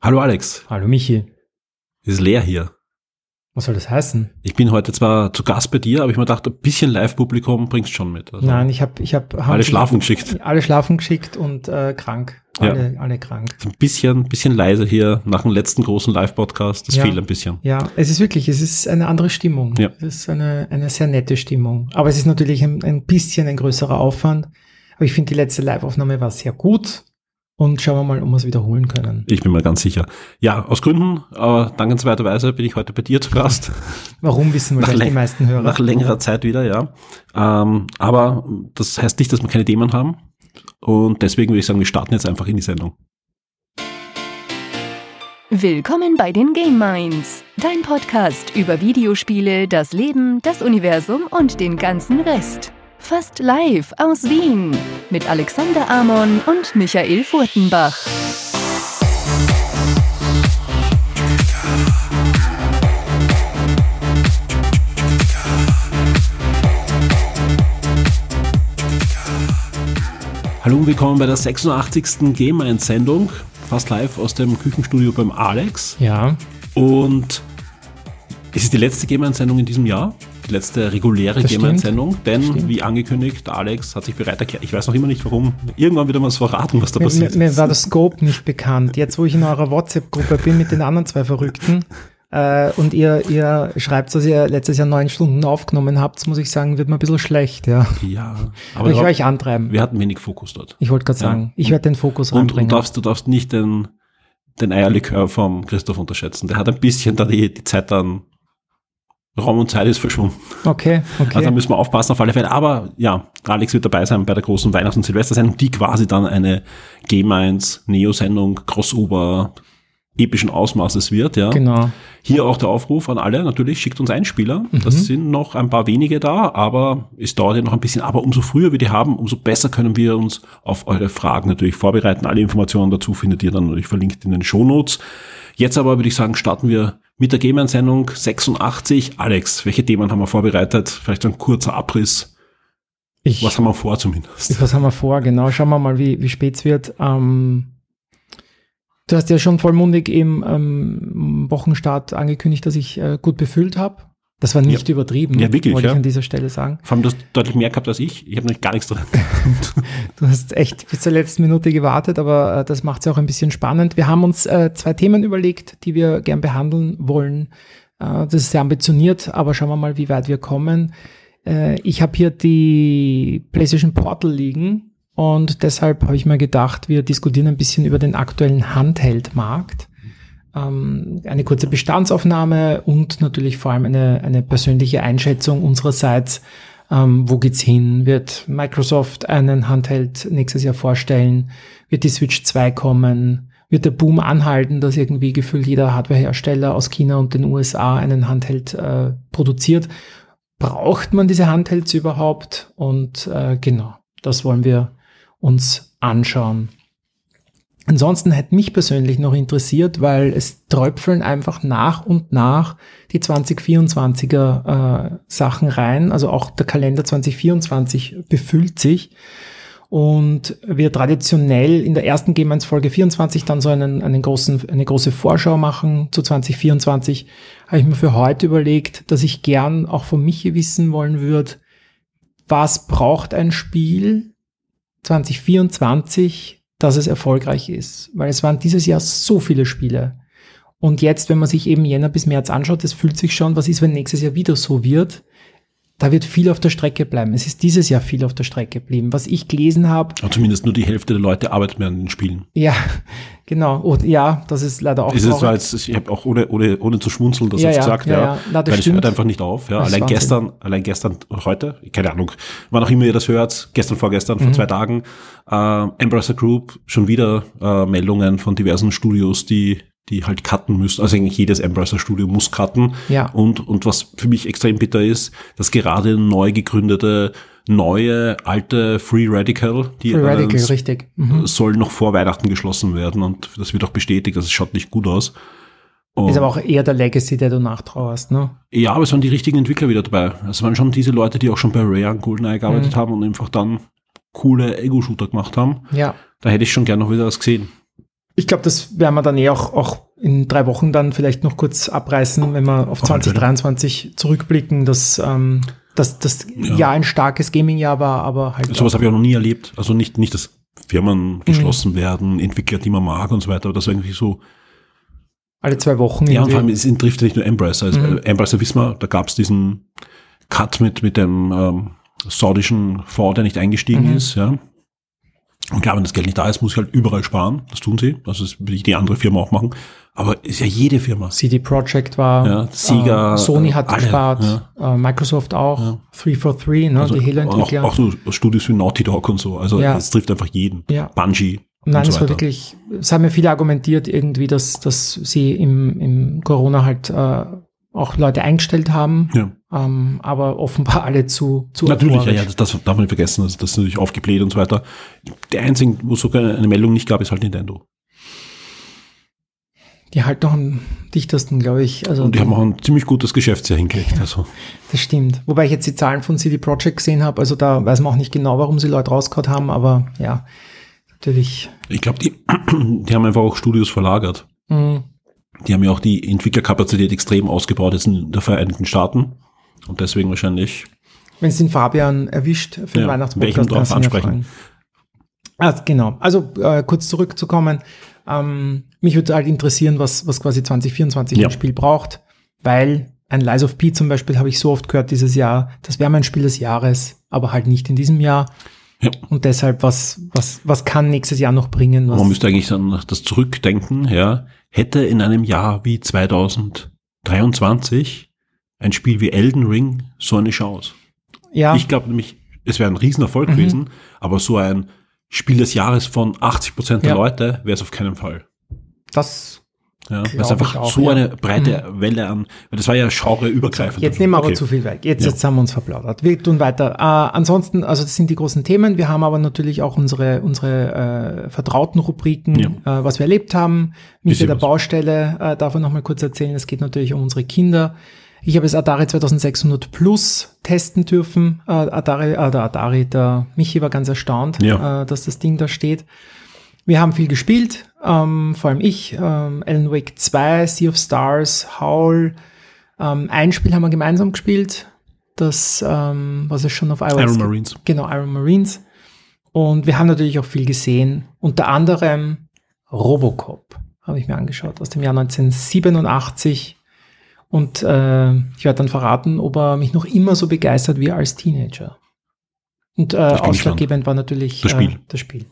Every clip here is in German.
Hallo Alex, Hallo Michi. ist leer hier. Was soll das heißen? Ich bin heute zwar zu Gast bei dir, aber ich mir dachte, ein bisschen Live-Publikum bringst schon mit. Also Nein, ich habe ich hab, Alle schlafen geschickt. Alle schlafen geschickt und äh, krank. Ja. Alle, alle krank. Ein bisschen, bisschen leise hier nach dem letzten großen Live-Podcast. Das Ja. fehlt ein bisschen. Ja, es ist wirklich, es ist eine andere Stimmung. Ja. Es ist eine, eine sehr nette Stimmung. Aber es ist natürlich ein, ein bisschen ein größerer Aufwand. Aber ich finde, die letzte Live-Aufnahme war sehr gut. Und schauen wir mal, ob wir es wiederholen können. Ich bin mir ganz sicher. Ja, aus Gründen, aber dankenswerterweise bin ich heute bei dir zu Gast. Warum wissen wahrscheinlich die meisten Hörer. Nach längerer Zeit wieder, ja. Ähm, aber das heißt nicht, dass wir keine Themen haben. Und deswegen würde ich sagen, wir starten jetzt einfach in die Sendung. Willkommen bei den Game Minds, dein Podcast über Videospiele, das Leben, das Universum und den ganzen Rest. Fast live aus Wien mit Alexander Amon und Michael Furtenbach. Hallo und willkommen bei der 86. Game 1 Sendung. Fast live aus dem Küchenstudio beim Alex. Ja, Und es ist die letzte Game 1 Sendung in diesem Jahr. Die letzte reguläre Das Game 1 stimmt. Sendung. Denn, Stimmt. wie angekündigt, der Alex hat sich bereit erklärt. Ich weiß noch immer nicht warum. Irgendwann wird er mal verraten, was da mir, mir, passiert mir ist. war der Scope nicht bekannt. Jetzt, wo ich in eurer WhatsApp-Gruppe bin mit den anderen zwei Verrückten äh, und ihr, ihr schreibt, dass ihr letztes Jahr neun Stunden aufgenommen habt, muss ich sagen, wird mir ein bisschen schlecht, ja. Ja, Aber ich werde euch antreiben. wir hatten wenig Fokus dort. Ich wollte gerade Ja. sagen, ich werde den Fokus Und, reinbringen. und darfst, du darfst nicht den, den Eierlikör vom Christoph unterschätzen. Der hat ein bisschen da die, die Zeit dann, Raum und Zeit ist verschwunden. okay, okay. Also da müssen wir aufpassen auf alle Fälle. Aber ja, Alex wird dabei sein bei der großen Weihnachts- und Silvestersendung, die quasi dann eine G1 Neo-Sendung, Crossover, epischen Ausmaßes wird. Ja. genau. Hier auch der Aufruf an alle, natürlich schickt uns Einspieler. Das sind noch ein paar wenige da, aber es dauert ja noch ein bisschen. Aber umso früher wir die haben, umso besser können wir uns auf eure Fragen natürlich vorbereiten. Alle Informationen dazu findet ihr dann natürlich verlinkt in den Shownotes. Jetzt aber würde ich sagen, starten wir mit der Game-Sendung 86. Alex, welche Themen haben wir vorbereitet? Vielleicht so ein kurzer Abriss. Ich, Was haben wir vor zumindest? was haben wir vor? Genau, schauen wir mal, wie, wie spät es wird. Ähm, du hast ja schon vollmundig im ähm, Wochenstart angekündigt, dass ich äh, gut befüllt habe. Das war nicht übertrieben, Ja, wirklich, wollte ja. ich an dieser Stelle sagen. Vor allem, du hast deutlich mehr gehabt als ich. Ich habe noch gar nichts drin. Du hast echt bis zur letzten Minute gewartet, aber äh, das macht es auch ein bisschen spannend. Wir haben uns äh, zwei Themen überlegt, die wir gern behandeln wollen. Äh, das ist sehr ambitioniert, aber schauen wir mal, wie weit wir kommen. Äh, ich habe hier die PlayStation Portal liegen und deshalb habe ich mir gedacht, wir diskutieren ein bisschen über den aktuellen Handheld-Markt. Ähm, eine kurze Bestandsaufnahme und natürlich vor allem eine, eine persönliche Einschätzung unsererseits, ähm, wo geht's hin? Wird Microsoft einen Handheld nächstes Jahr vorstellen? Wird die Switch 2 kommen? Wird der Boom anhalten, dass irgendwie gefühlt jeder Hardwarehersteller aus China und den USA einen Handheld äh, produziert? Braucht man diese Handhelds überhaupt? Und äh, genau, das wollen wir uns anschauen. Ansonsten hätte mich persönlich noch interessiert, weil es tröpfeln einfach nach und nach die 2024er äh, Sachen rein. Also auch der Kalender 2024 befüllt sich. Und wir traditionell in der ersten Game 1 Folge 24 dann so einen, einen großen, eine große Vorschau machen zu 2024, habe ich mir für heute überlegt, dass ich gern auch von Michi wissen wollen würde, was braucht ein Spiel 2024, dass es erfolgreich ist. Weil es waren dieses Jahr so viele Spiele. Und jetzt, wenn man sich eben Jänner bis März anschaut, das fühlt sich schon, was ist, wenn nächstes Jahr wieder so wird? Da wird viel auf der Strecke bleiben. Es ist dieses Jahr viel auf der Strecke geblieben. Was ich gelesen habe, Und zumindest nur die Hälfte der Leute arbeitet mehr an den Spielen. ja, genau. Und ja, das ist leider auch Es ist zwar jetzt, ich habe auch ohne, ohne, ohne zu schmunzeln das Ja, jetzt ja, gesagt, ja, ja. ja. Na, das weil es stimmt. hört einfach nicht auf. Ja. Das Allein gestern, allein gestern und heute, keine Ahnung, wann auch immer ihr das hört, gestern, vorgestern, Mhm. vor zwei Tagen, äh, Embracer Group, schon wieder äh, Meldungen von diversen Studios, die die halt cutten müssen. Also eigentlich jedes Embracer Studio muss cutten. Ja. Und, und was für mich extrem bitter ist, dass gerade neu gegründete, neue, alte Free Radical, die Free Radical, äh, richtig. Mhm. soll noch vor Weihnachten geschlossen werden und das wird auch bestätigt, also es schaut nicht gut aus. Und Ist aber auch eher der Legacy, der du nachtrauerst, ne? ja, aber es waren die richtigen Entwickler wieder dabei. Es waren schon diese Leute, die auch schon bei Rare und GoldenEye gearbeitet Mhm. haben und einfach dann coole Ego-Shooter gemacht haben. Ja. Da hätte ich schon gerne noch wieder was gesehen. Ich glaube, das werden wir dann eh auch, auch in drei Wochen dann vielleicht noch kurz abreißen, wenn wir auf 2023 zurückblicken, dass, ähm, dass das ja. Jahr ein starkes Gaming-Jahr war, aber halt. Sowas habe ich auch noch nie erlebt. Also nicht, nicht, dass Firmen geschlossen mhm. werden, Entwickler, die man mag und so weiter, aber das irgendwie so. Alle zwei Wochen. Ja, und vor allem, es trifft ja nicht nur Embracer. Also mhm. Embracer wissen wir, da gab es diesen Cut mit, mit dem ähm, saudischen Fonds, der nicht eingestiegen mhm. ist, ja. Und klar, wenn das Geld nicht da ist, muss ich halt überall sparen. Das tun sie. Also das will ich die andere Firma auch machen. Aber ist ja jede Firma. CD Projekt war, ja, Sega, äh, Sony hat alle, gespart, ja. äh, Microsoft auch, ja. 343, ne, also die Halo-Entwickler. Auch, auch so Studios wie Naughty Dog und so. Also es trifft einfach jeden. Ja. Bungie. Nein, so es war wirklich, es haben ja viele argumentiert irgendwie, dass, dass sie im, im Corona halt äh, auch Leute eingestellt haben, ja. Ähm, aber offenbar alle zu, zu Natürlich, ja, ja, das, das, darf man nicht vergessen, das, das ist natürlich aufgebläht und so weiter. Der einzige, wo es sogar eine Meldung nicht gab, ist halt Nintendo. Die halt noch am dichtesten, glaube ich. Also und die haben auch ein ziemlich gutes Geschäftsjahr hingelegt. Also. Das stimmt. Wobei ich jetzt die Zahlen von CD Projekt gesehen habe, also da weiß man auch nicht genau, warum sie Leute rausgehauen haben, aber ja, natürlich. Ich glaube, die, die haben einfach auch Studios verlagert. Mhm. Die haben ja auch die Entwicklerkapazität extrem ausgebaut jetzt in der Vereinigten Staaten. Und deswegen wahrscheinlich. Wenn es den Fabian erwischt für den ja, Weihnachtspodcast, drauf ansprechen. Ah, genau. Also äh, kurz zurückzukommen. Ähm, mich würde halt interessieren, was, was quasi 2024 ja. ein Spiel braucht, weil ein Lies of P zum Beispiel habe ich so oft gehört dieses Jahr, das wäre mein Spiel des Jahres, aber halt nicht in diesem Jahr. Ja. Und deshalb, was, was, was kann nächstes Jahr noch bringen? Man müsste eigentlich dann das zurückdenken, ja hätte in einem Jahr wie 2023 ein Spiel wie Elden Ring so eine Chance. Ja. Ich glaube nämlich, es wäre ein Riesenerfolg mhm. gewesen, aber so ein Spiel des Jahres von 80 Prozent der ja. Leute wäre es auf keinen Fall. Das ja, weil es einfach auch, so ja. eine breite mhm. Welle an, weil das war ja genreübergreifend. Jetzt nehmen wir aber zu viel weg. Jetzt, ja. jetzt haben wir uns verplaudert. Wir tun weiter. Äh, ansonsten, also das sind die großen Themen. Wir haben aber natürlich auch unsere, unsere äh, vertrauten Rubriken, äh, was wir erlebt haben. Mit der Baustelle, äh, darf ich nochmal kurz erzählen. Es geht natürlich um unsere Kinder. Ich habe das Atari 2600 Plus testen dürfen. Äh, Atari, äh, der Atari, der Michi war ganz erstaunt, ja. äh, dass das Ding da steht. Wir haben viel gespielt, ähm, vor allem ich, ähm, Alan Wake 2, Sea of Stars, Howl. Ähm, ein Spiel haben wir gemeinsam gespielt, das, ähm, was es schon auf iOS Iron Marines. Genau, Iron Marines. Und wir haben natürlich auch viel gesehen, unter anderem Robocop, habe ich mir angeschaut, aus dem Jahr 1987. Und äh, ich werde dann verraten, ob er mich noch immer so begeistert wie als Teenager. Und äh, ausschlaggebend war natürlich das Spiel. Äh, das Spiel.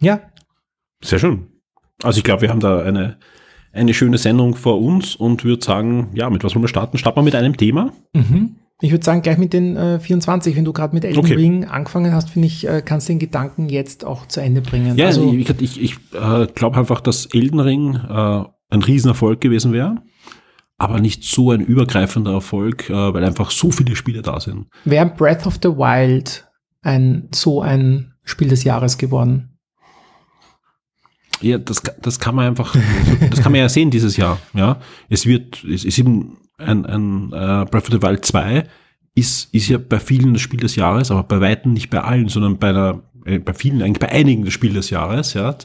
Ja. Sehr schön. Also ich glaube, wir haben da eine, eine schöne Sendung vor uns und würde sagen, ja, mit was wollen wir starten? Starten wir mit einem Thema? Mhm. Ich würde sagen, gleich mit den äh, 24. Wenn du gerade mit Elden okay. Ring angefangen hast, finde ich, äh, kannst du den Gedanken jetzt auch zu Ende bringen. Ja, also, ich, ich, ich äh, glaube einfach, dass Elden Ring äh, ein Riesenerfolg gewesen wäre, aber nicht so ein übergreifender Erfolg, äh, weil einfach so viele Spiele da sind. Wäre Breath of the Wild ein so ein Spiel des Jahres geworden? Ja, das, das kann man einfach, das kann man ja sehen dieses Jahr. Ja, es wird, es ist eben ein, ein uh, Breath of the Wild 2 ist, ist ja bei vielen das Spiel des Jahres, aber bei weitem nicht bei allen, sondern bei einer, äh, bei vielen, eigentlich bei einigen das Spiel des Jahres, ja.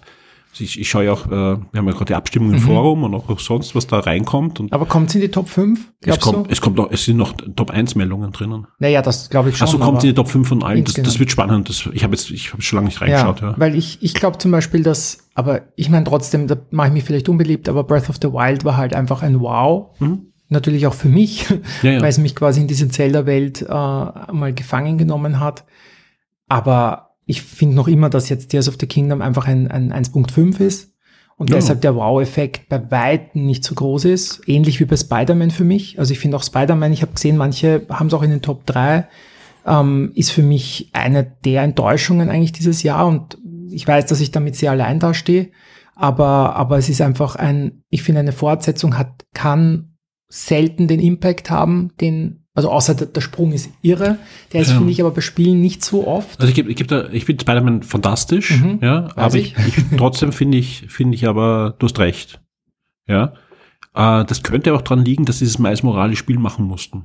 Also ich, ich schaue ja auch, äh, wir haben ja gerade die Abstimmung im mhm. Forum und auch sonst, was da reinkommt. Und Aber kommt es in die Top 5? Es kommt, du? es kommt noch, es sind noch Top 1 Meldungen drinnen. Naja, das glaube ich schon. Also kommt in die Top 5 von allen. Das, das, wird spannend. Das, ich habe jetzt, ich habe schon lange nicht reingeschaut. Ja, ja. Weil ich, ich glaube zum Beispiel, dass, aber ich meine trotzdem, da mache ich mich vielleicht unbeliebt, aber Breath of the Wild war halt einfach ein Wow. Mhm. Natürlich auch für mich, ja, ja. weil es mich quasi in diese Zelda-Welt äh, mal gefangen genommen hat. Aber ich finde noch immer, dass jetzt Tears of the Kingdom einfach ein, ein 1.5 ist und ja. deshalb der Wow-Effekt bei Weitem nicht so groß ist. Ähnlich wie bei Spider-Man für mich. Also ich finde auch Spider-Man, ich habe gesehen, manche haben es auch in den Top 3, ähm, ist für mich eine der Enttäuschungen eigentlich dieses Jahr und ich weiß, dass ich damit sehr allein dastehe, aber, aber es ist einfach ein, ich finde eine Fortsetzung hat, kann selten den Impact haben, den also außer der, der Sprung ist irre. Der ist, ja. finde ich, aber bei Spielen nicht so oft. Also ich, gebe, ich, gebe da, ich finde Spider-Man fantastisch, mhm, ja, aber ich. Ich, trotzdem finde ich, finde ich aber, du hast recht. Ja. Äh, das könnte auch dran liegen, dass sie dieses Miles Morales Spiel machen mussten.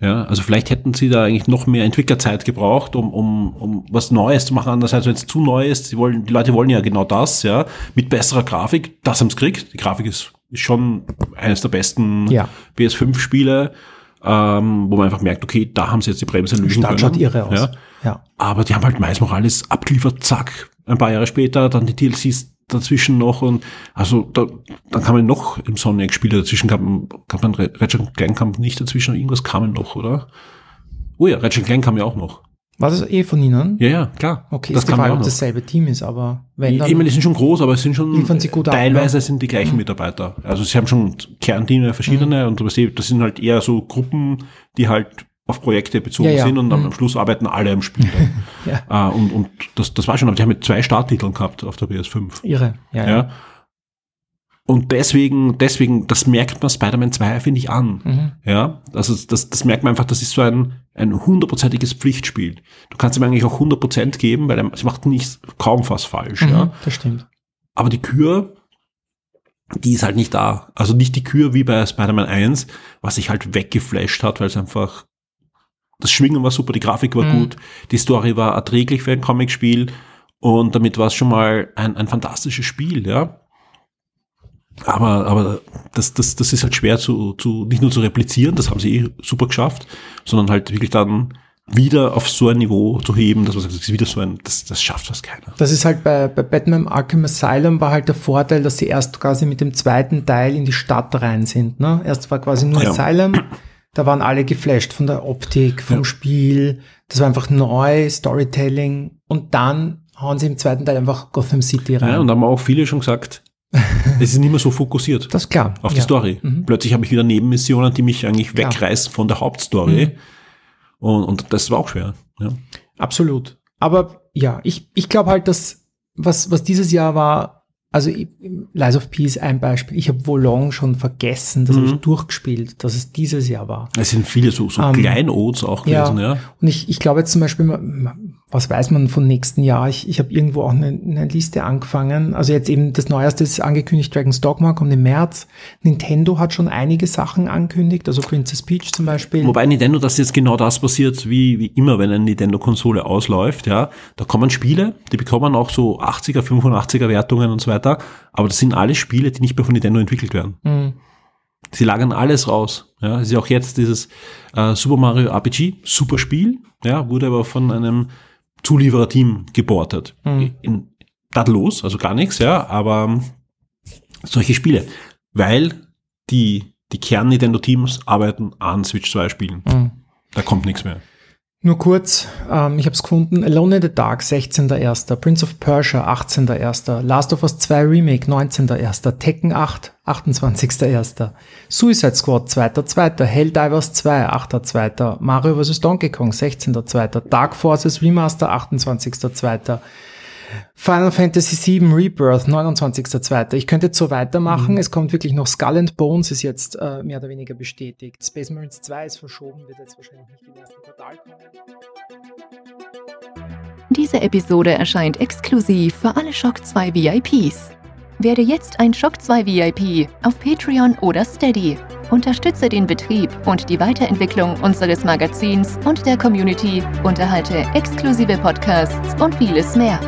Ja, also vielleicht hätten sie da eigentlich noch mehr Entwicklerzeit gebraucht, um, um, um was Neues zu machen. Andererseits, wenn es zu neu ist, die, wollen, die Leute wollen ja genau das, ja, mit besserer Grafik, das haben sie gekriegt. Die Grafik ist, ist schon eines der besten Ja. PS5-Spiele, ähm, wo man einfach merkt, okay, da haben sie jetzt die Bremse lösen Start können. schaut irre aus. Ja. ja. Aber die haben halt Mais Morales abgeliefert, zack, ein paar Jahre später, dann die DLCs dazwischen noch und also da, dann kam man noch im Sonic-Spiele dazwischen, gab, gab man Re- Ratchet Clank kam nicht dazwischen, irgendwas kam noch, oder? Oh ja, Ratchet Clank kam ja auch noch. War das eh von Ihnen? Ja, ja, klar. Okay, das ist die Frage, ob noch. dasselbe Team ist, aber wenn dann. ich meine, die sind schon groß, aber es sind schon gut ab, teilweise ne? sind die gleichen Mitarbeiter. Also sie haben schon Kernteame verschiedene Mhm. und weißt, das sind halt eher so Gruppen, die halt auf Projekte bezogen Ja, ja. sind und Mhm. am Schluss arbeiten alle am Spiel. Ja. äh, und und das, das war schon, aber die haben mit zwei Starttiteln gehabt auf der PS5. Irre. Ja, Ja. ja. Und deswegen, deswegen, das merkt man Spider-Man 2, finde ich, an. Mhm. Ja, also das, das merkt man einfach, das ist so ein, ein hundertprozentiges Pflichtspiel. Du kannst ihm eigentlich auch 100% geben, weil er, es macht nicht kaum was falsch. Ja. Mhm, das stimmt. Aber die Kür, die ist halt nicht da. Also nicht die Kür wie bei Spider-Man 1, was sich halt weggeflasht hat, weil es einfach, das Schwingen war super, die Grafik war Mhm. gut, die Story war erträglich für ein Comicspiel und damit war es schon mal ein, ein fantastisches Spiel, ja. Aber, aber das, das, das ist halt schwer zu, zu, nicht nur zu replizieren, das haben sie eh super geschafft, sondern halt wirklich dann wieder auf so ein Niveau zu heben, dass man sagt, das ist wieder so ein, das, das schafft fast keiner. Das ist halt bei, bei Batman Arkham Asylum war halt der Vorteil, dass sie erst quasi mit dem zweiten Teil in die Stadt rein sind. Ne? Erst war quasi nur Ja. Asylum, da waren alle geflasht von der Optik, vom Ja. Spiel. Das war einfach neu, Storytelling. Und dann hauen sie im zweiten Teil einfach Gotham City rein. Ja, und da haben auch viele schon gesagt, es ist nicht mehr so fokussiert das ist klar. auf die ja. Story. Mhm. Plötzlich habe ich wieder Nebenmissionen, die mich eigentlich Klar. wegreißen von der Hauptstory. Mhm. Und, und das war auch schwer. Ja. Absolut. Aber ja, ich, ich glaube halt, dass was, was dieses Jahr war, also Lies of Peace ein Beispiel. Ich habe Wolong schon vergessen, das habe ich Mhm. durchgespielt, dass es dieses Jahr war. Es sind viele so, so Ähm, Kleinods auch ja. gewesen, ja. Und ich, ich glaube jetzt zum Beispiel, was weiß man von nächsten Jahr? Ich, ich habe irgendwo auch eine, eine Liste angefangen. Also jetzt eben das Neueste ist angekündigt, Dragon's Dogma kommt im März. Nintendo hat schon einige Sachen angekündigt, also Princess Peach zum Beispiel. Wobei Nintendo, das jetzt genau das passiert, wie, wie immer, wenn eine Nintendo-Konsole ausläuft, ja. Da kommen Spiele, die bekommen auch so 80er, 85er Wertungen und so weiter. Aber das sind alles Spiele, die nicht mehr von Nintendo entwickelt werden. Mhm. Sie lagern alles raus. Ja, es ist ja auch jetzt dieses äh, Super Mario RPG, super Spiel, ja, wurde aber von einem Zuliefererteam geportet. Mhm. In tadellos, also gar nichts, ja, aber ähm, solche Spiele, weil die, die Kern-Nintendo-Teams arbeiten an Switch 2 Spielen. Mhm. Da kommt nichts mehr. Nur kurz, ähm, ich habe es gefunden. Alone in the Dark, 16.01. Prince of Persia, 18.01. Last of Us 2 Remake, 19.01. Tekken 8, 28.01. Suicide Squad, 2.2. Helldivers 2, 8.2. Mario vs. Donkey Kong, 16.2. Dark Forces Remaster, 28.2. Final Fantasy VII Rebirth, 29.2. Ich könnte jetzt so weitermachen. Es kommt wirklich noch Skull and Bones, ist jetzt äh, mehr oder weniger bestätigt. Space Marines 2 ist verschoben, wird jetzt wahrscheinlich nicht im ersten Quartal kommen. Diese Episode erscheint exklusiv für alle Shock 2 VIPs. Werde jetzt ein Shock 2 VIP auf Patreon oder Steady. Unterstütze den Betrieb und die Weiterentwicklung unseres Magazins und der Community, unterhalte exklusive Podcasts und vieles mehr.